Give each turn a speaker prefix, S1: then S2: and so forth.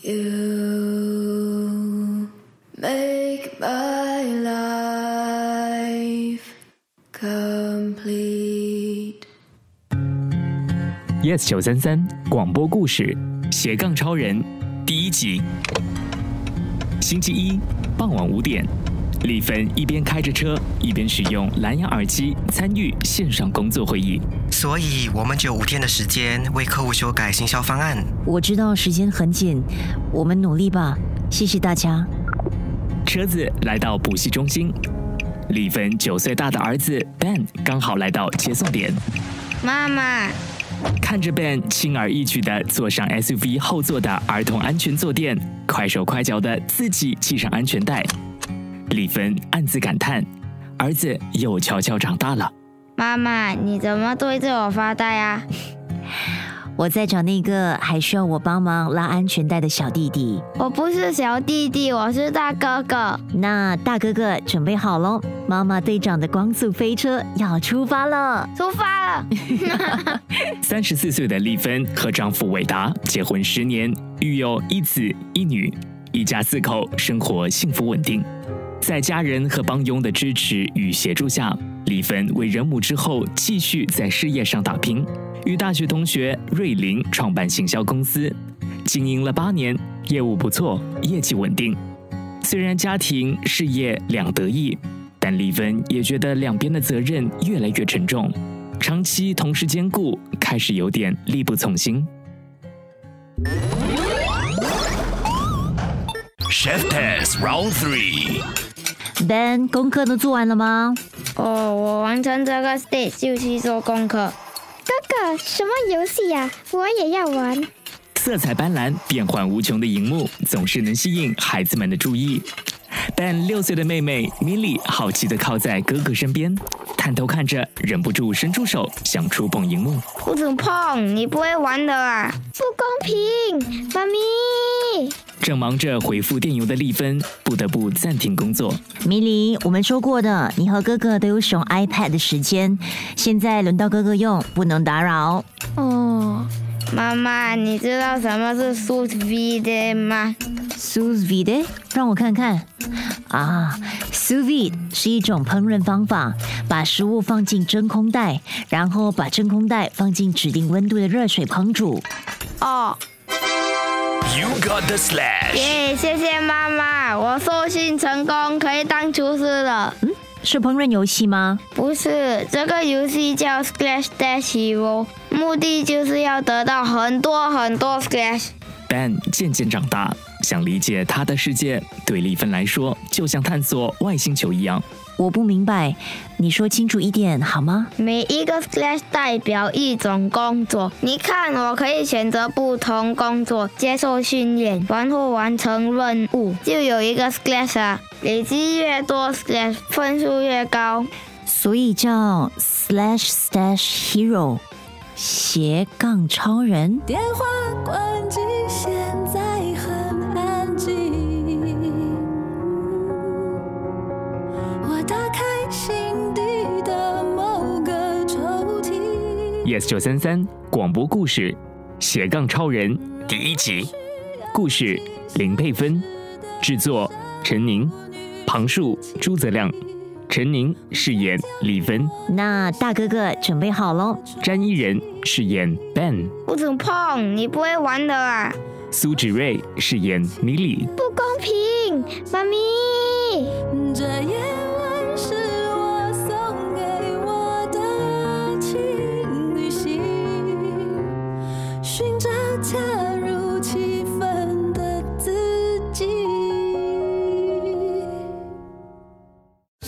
S1: You make my life complete.
S2: Yes 九三三广播故事斜杠超人第一集。星期一傍晚五点，丽芬一边开着车，一边使用蓝牙耳机参与线上工作会议。
S3: 所以我们只有五天的时间为客户修改行销方案。
S4: 我知道时间很紧，我们努力吧。谢谢大家。
S2: 车子来到补习中心，丽芬九岁大的儿子 Ben 刚好来到接送点。
S5: 妈妈，
S2: 看着 Ben 轻而易举地坐上 SUV 后座的儿童安全坐垫，快手快脚地自己系上安全带，丽芬暗自感叹：儿子又悄悄长大了。
S5: 妈妈，你怎么对着我发呆啊？
S4: 我在找那个还需要我帮忙拉安全带的小弟弟。
S5: 我不是小弟弟，我是大哥哥。
S4: 那大哥哥准备好喽，妈妈队长的光速飞车要出发了。
S5: 出发了。
S2: 三十四岁的丽芬和丈夫伟达结婚十年，育有一子一女，一家四口生活幸福稳定。在家人和帮佣的支持与协助下，李芬为人母之后继续在事业上打拼，与大学同学瑞玲创办行销公司，经营了八年，业务不错，业绩稳定。虽然家庭事业两得意，但李芬也觉得两边的责任越来越沉重，长期同时兼顾，开始有点力不从心。
S6: Chef Test Round Three。
S4: Ben，功课都做完了吗？
S5: 哦，我完成这个 stage 就去做功课。
S7: 哥哥，什么游戏呀、我也要玩。
S2: 色彩斑斓、变幻无穷的荧幕总是能吸引孩子们的注意。但六岁的妹妹米莉好奇地靠在哥哥身边，探头看着，忍不住伸出手想触碰荧幕。
S5: 不准碰，你不会玩的啊！
S7: 不公平，妈咪。
S2: 正忙着回复电邮的丽芬不得不暂停工作。
S4: 迷离，我们说过的，你和哥哥都有使用 iPad 的时间，现在轮到哥哥用，不能打扰。
S7: 哦，
S5: 妈妈，你知道什么是 sous vide 吗
S4: ？sous vide，让我看看。啊，sous vide 是一种烹饪方法，把食物放进真空袋，然后把真空袋放进指定温度的热水烹煮。
S5: 哦，
S6: You got the slash。
S5: 耶，谢谢妈妈，我受训成功，可以当厨师了。
S4: 嗯是烹饪游戏吗？
S5: 不是，这个游戏叫 Splash Dash Hero，目的就是要得到很多很多 Splash。
S2: Ben 渐渐长大，想理解他的世界，对丽芬来说就像探索外星球一样。
S4: 我不明白，你说清楚一点好吗？
S5: 每一个 Slash 代表一种工作，你看，我可以选择不同工作，接受训练，然后完成任务，就有一个 Slash 啊。累积越多 Slash，分数越高。
S4: 所以叫 slash slash hero 斜杠超人。
S1: 电话关机，
S2: Yes 九三三广播故事斜杠超人第一集，故事林佩芬，制作陈宁，旁述朱泽亮，陈宁饰演李芬，
S4: 那大哥哥准备好喽？
S2: 詹依人饰演 Ben，
S5: 不准碰，你不会玩的啊！
S2: 苏芷瑞饰演米莉，
S7: 不公平，妈咪。